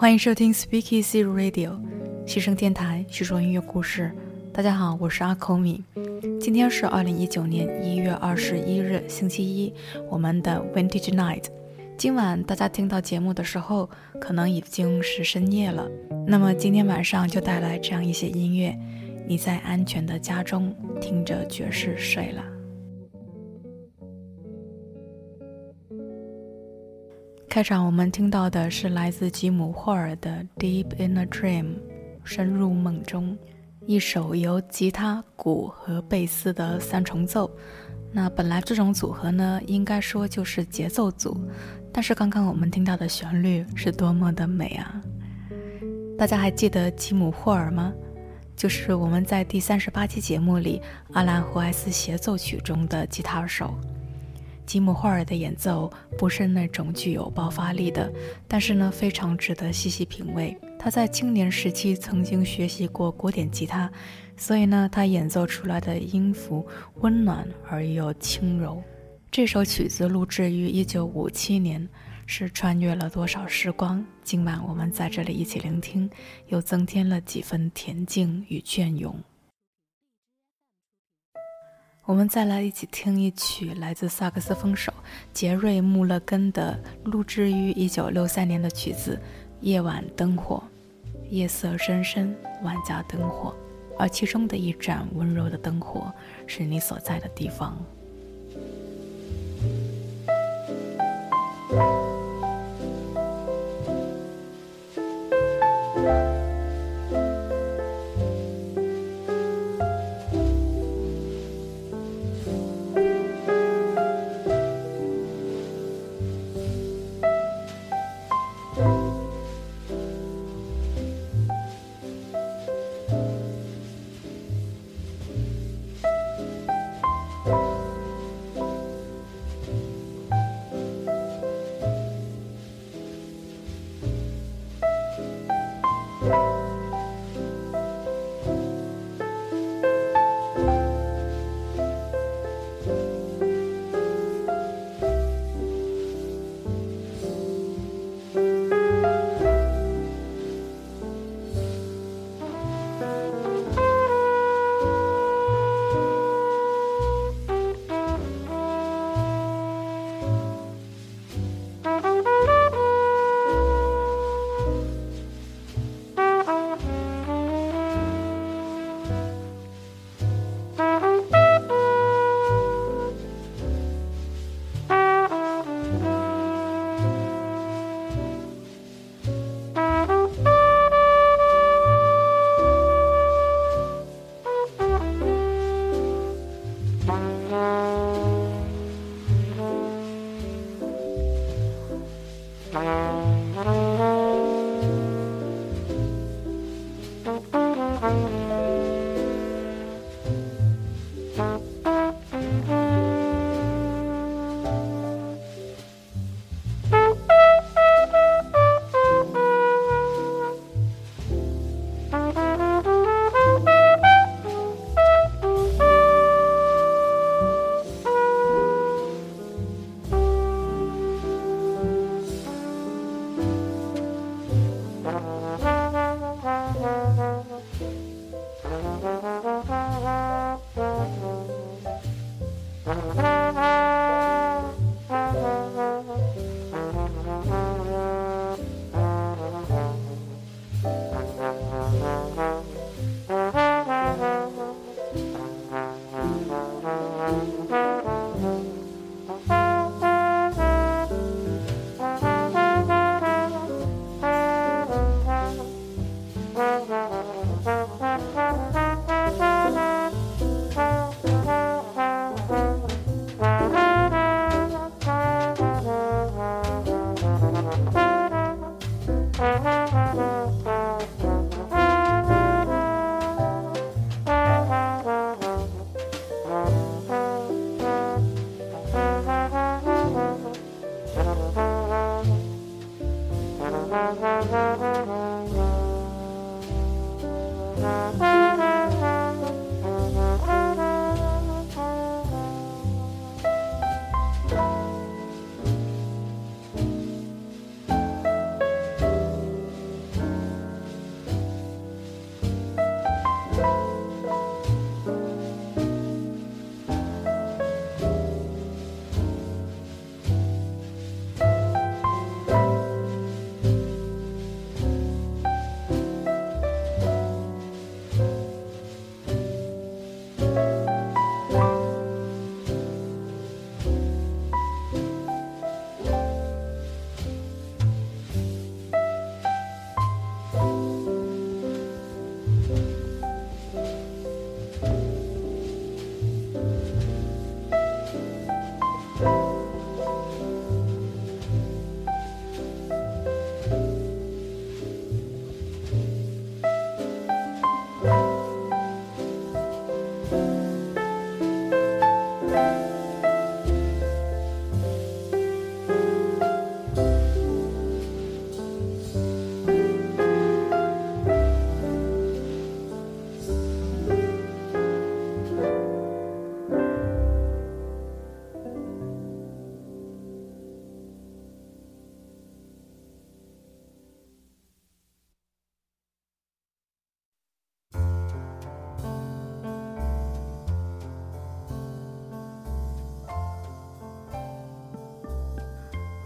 欢迎收听 Speakeasy Radio，西声电台，叙说音乐故事。大家好，我是阿口米。今天是二零一九年一月二十一日，星期一，我们的 Vintage Night。今晚大家听到节目的时候，可能已经是深夜了。那么今天晚上就带来这样一些音乐，你在安全的家中听着爵士睡了。开场我们听到的是来自吉姆·霍尔的《Deep in a Dream》，深入梦中，一首由吉他、鼓和贝斯的三重奏。那本来这种组合呢，应该说就是节奏组，但是刚刚我们听到的旋律是多么的美啊！大家还记得吉姆·霍尔吗？就是我们在第三十八期节目里阿兰·胡埃斯协奏曲中的吉他手。吉姆·霍尔的演奏不是那种具有爆发力的，但是呢，非常值得细细品味。他在青年时期曾经学习过古典吉他，所以呢，他演奏出来的音符温暖而又轻柔。这首曲子录制于1957年，是穿越了多少时光？今晚我们在这里一起聆听，又增添了几分恬静与隽永。我们再来一起听一曲来自萨克斯风手杰瑞穆勒根的录制于一九六三年的曲子夜晚灯火夜色深深万家灯火。而其中的一盏温柔的灯火是你所在的地方。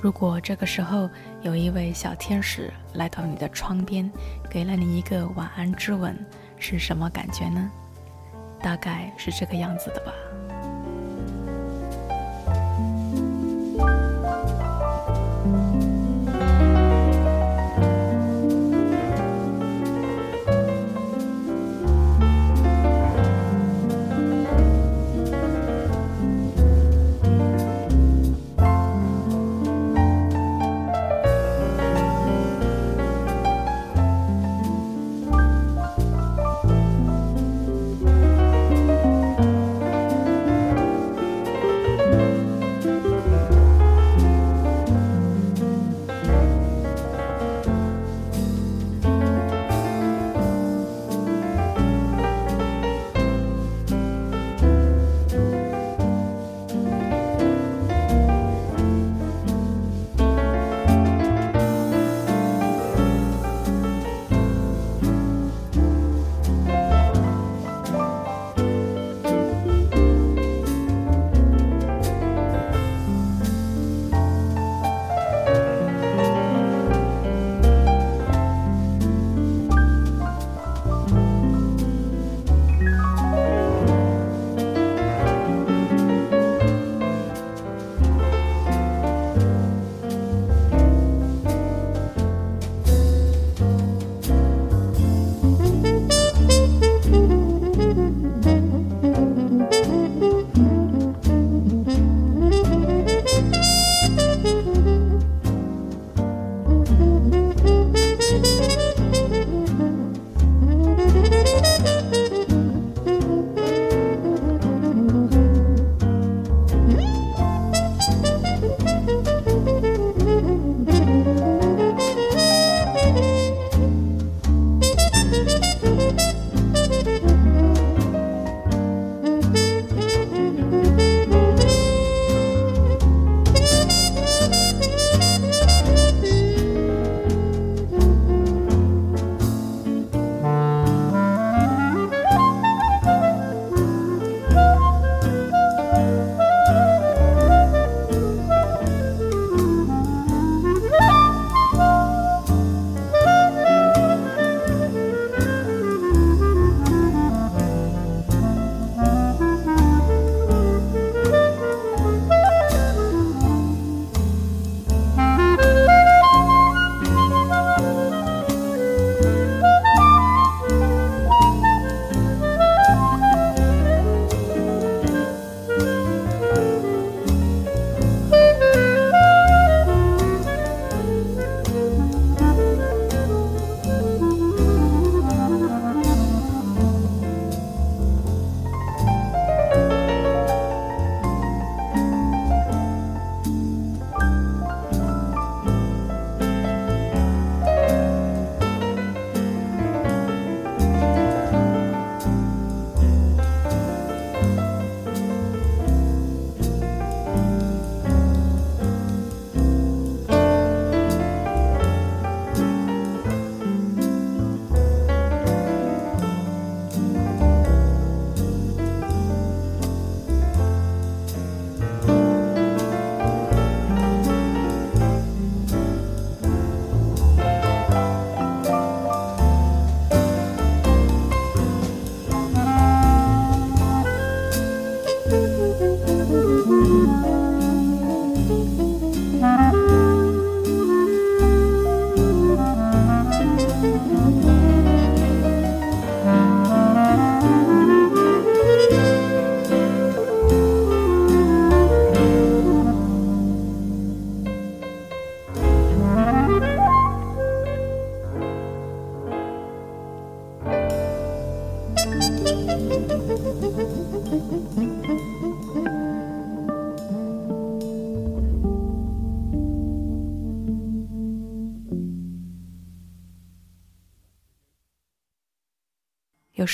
如果这个时候有一位小天使来到你的窗边，给了你一个晚安之吻，是什么感觉呢？大概是这个样子的吧。有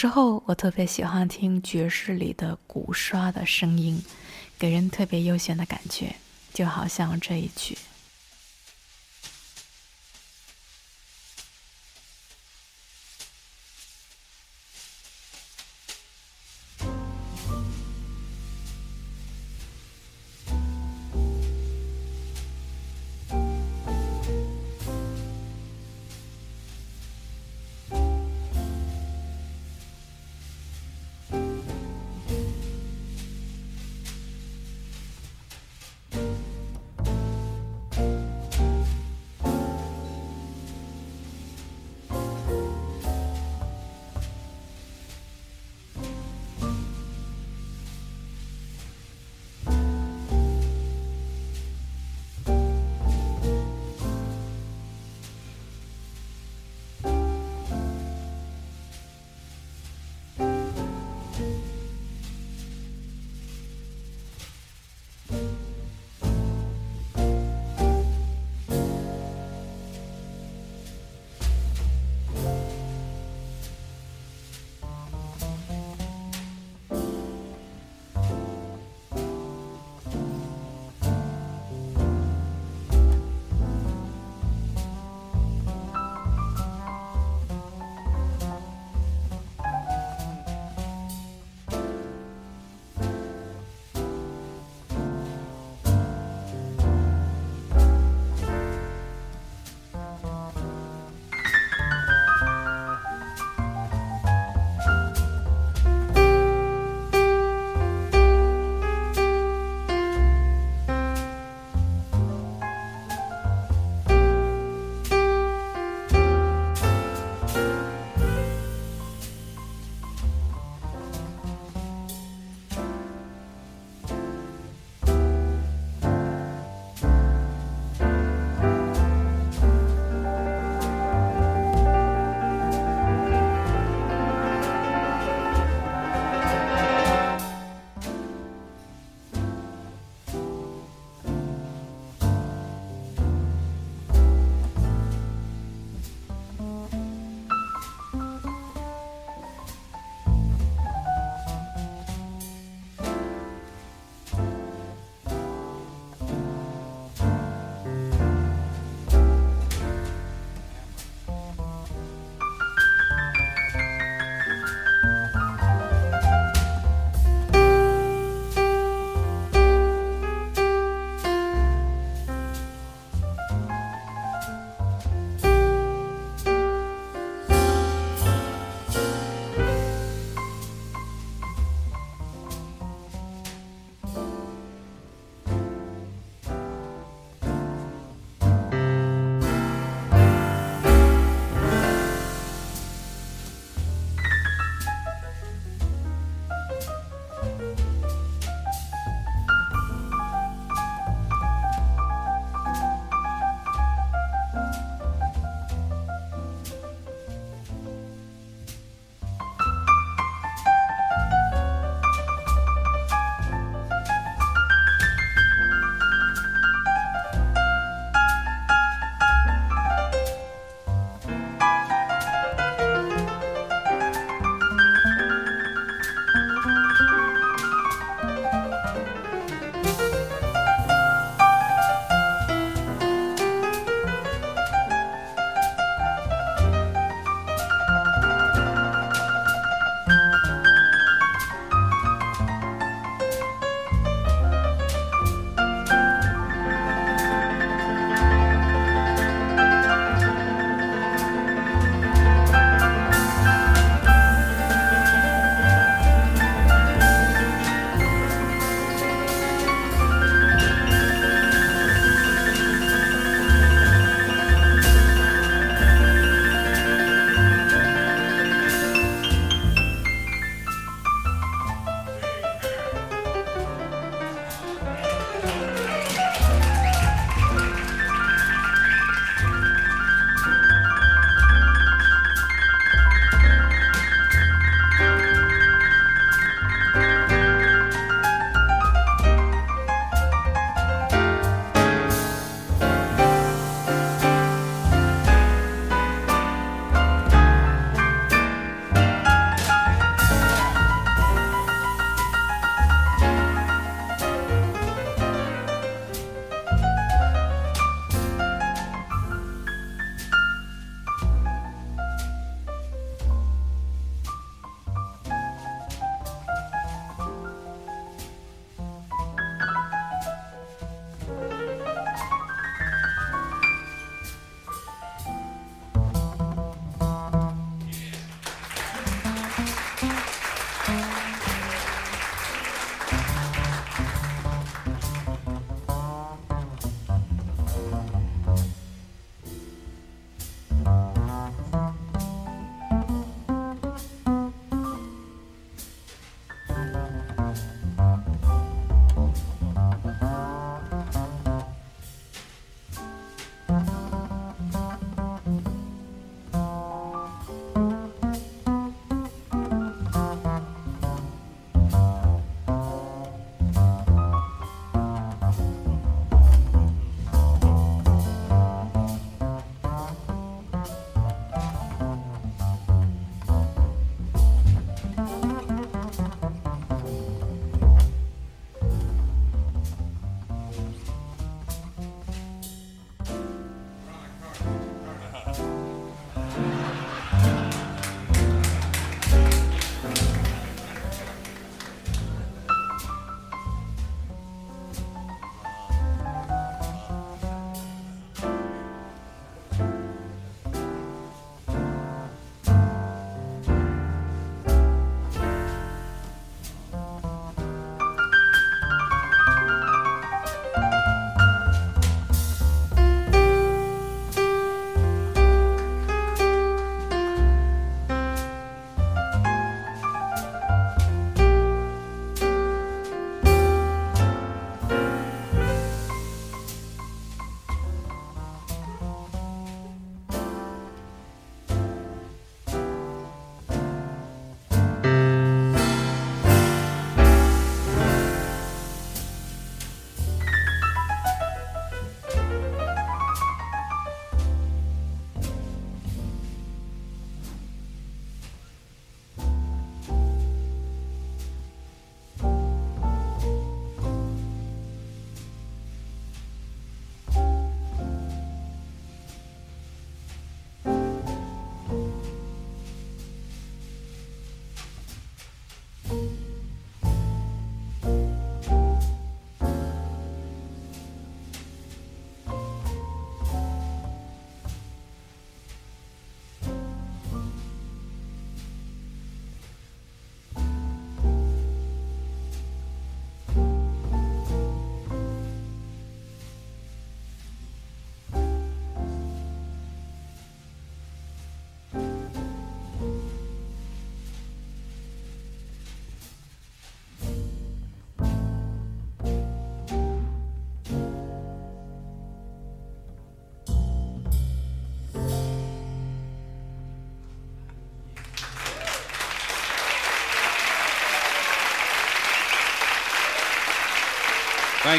之后我特别喜欢听爵士里的鼓刷的声音，给人特别悠闲的感觉，就好像这一曲。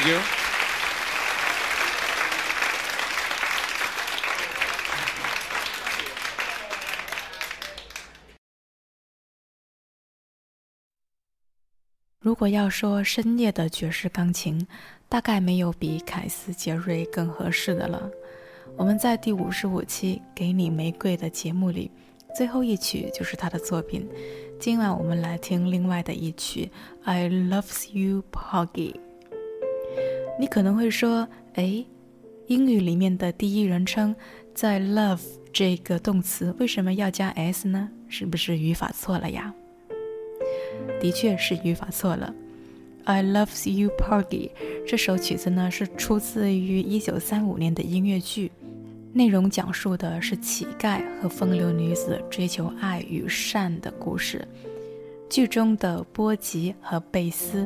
You. 如果要说深夜的爵士钢琴，大概没有比凯斯·杰瑞更合适的了。我们在第五十五期《给你玫瑰》的节目里，最后一曲就是他的作品。今晚我们来听另外的一曲《I Loves You, Poggy》。你可能会说，哎，英语里面的第一人称在 “love” 这个动词为什么要加 s 呢？是不是语法错了呀？的确是语法错了。I loves you, Porgy。这首曲子呢是出自于1935年的音乐剧，内容讲述的是乞丐和风流女子追求爱与善的故事。剧中的波吉和贝斯，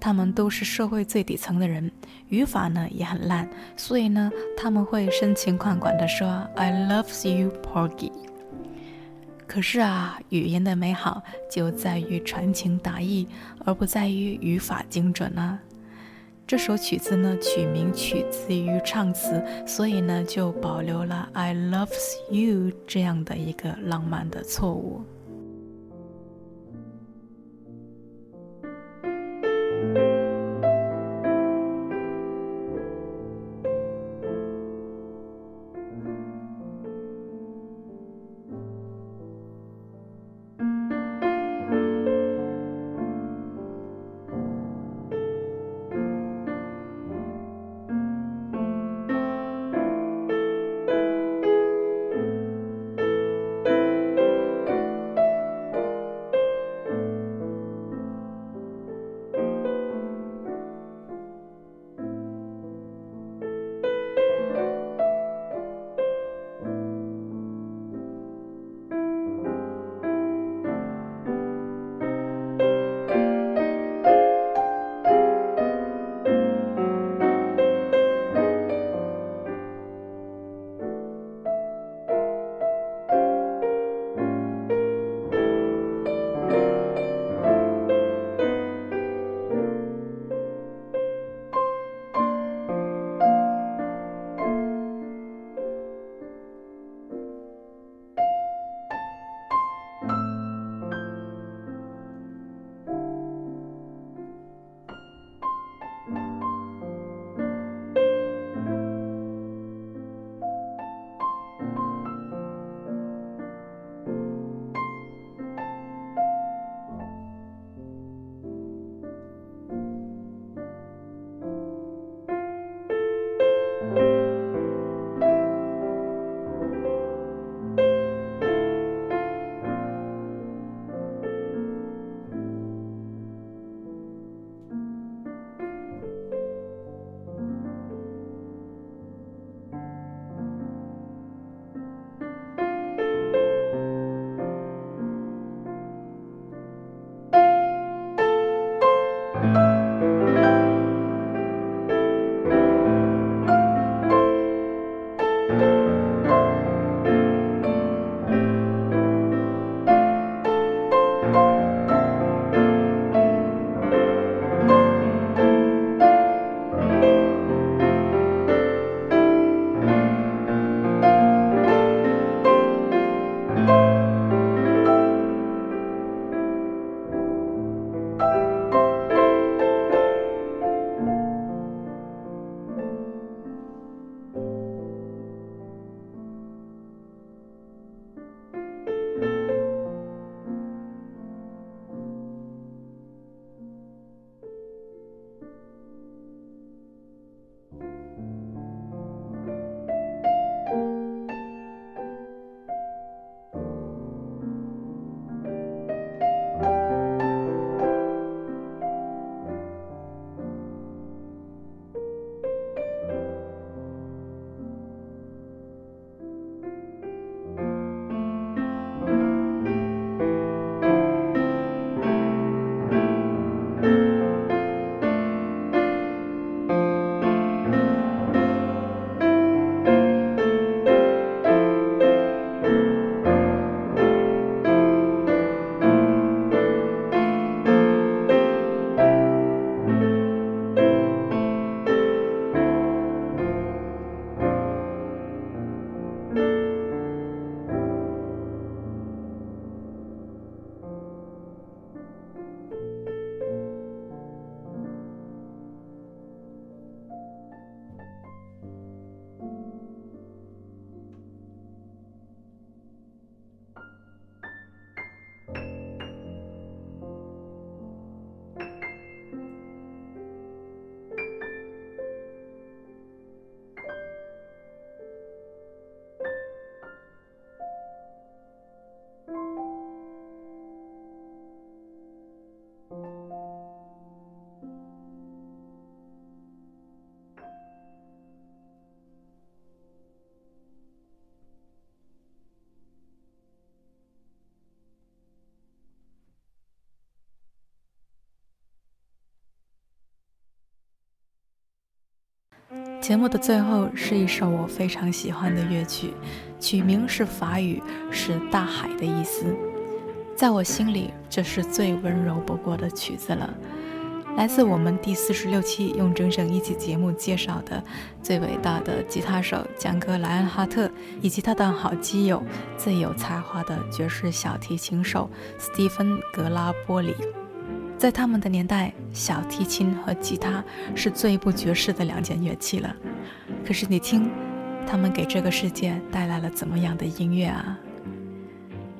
他们都是社会最底层的人，语法呢也很烂，所以呢他们会深情款款地说 I loves you, Porgy。可是啊，语言的美好就在于传情达意，而不在于语法精准呢。这首曲子呢，取名取自于唱词，所以呢，就保留了 "I loves you" 这样的一个浪漫的错误。节目的最后是一首我非常喜欢的乐曲，曲名是法语，是大海的意思。在我心里，这是最温柔不过的曲子了。来自我们第四十六期用整整一期节目介绍的最伟大的吉他手江哥莱恩哈特，以及他的好基友、最有才华的爵士小提琴手斯蒂芬格拉波里。在他们的年代，小提琴和吉他是最不爵士的两件乐器了。可是你听，他们给这个世界带来了怎么样的音乐啊？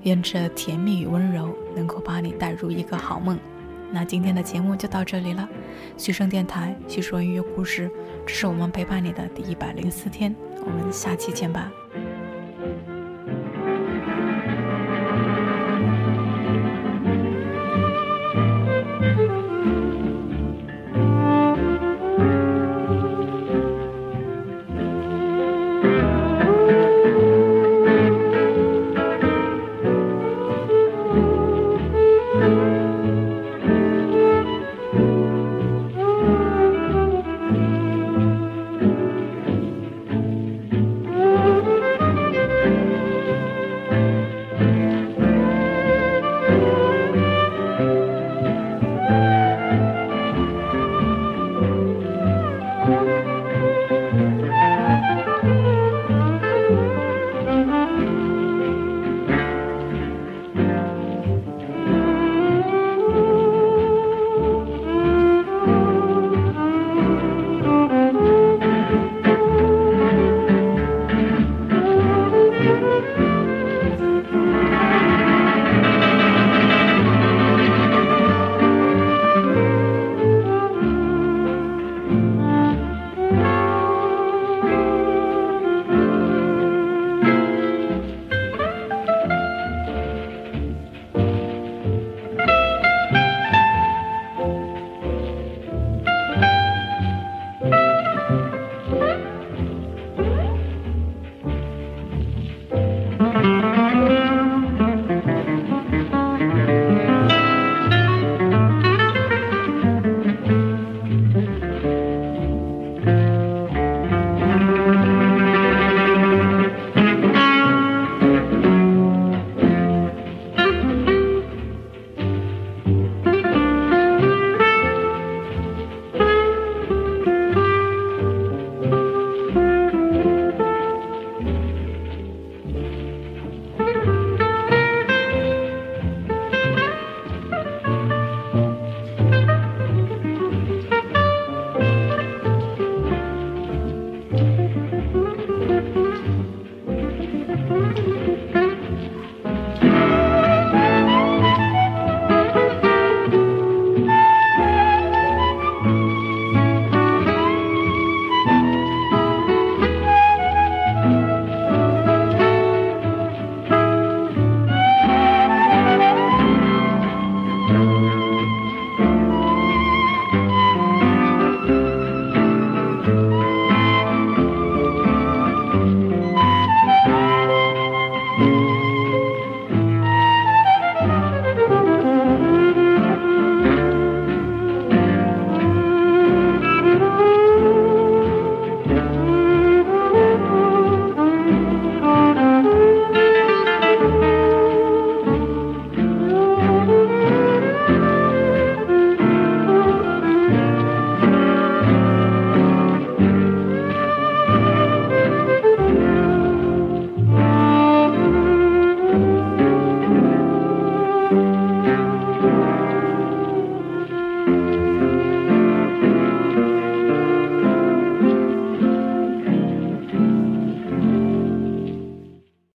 愿这甜蜜与温柔能够把你带入一个好梦。那今天的节目就到这里了，徐声电台叙说音乐故事，这是我们陪伴你的第一百零四天，我们下期见吧。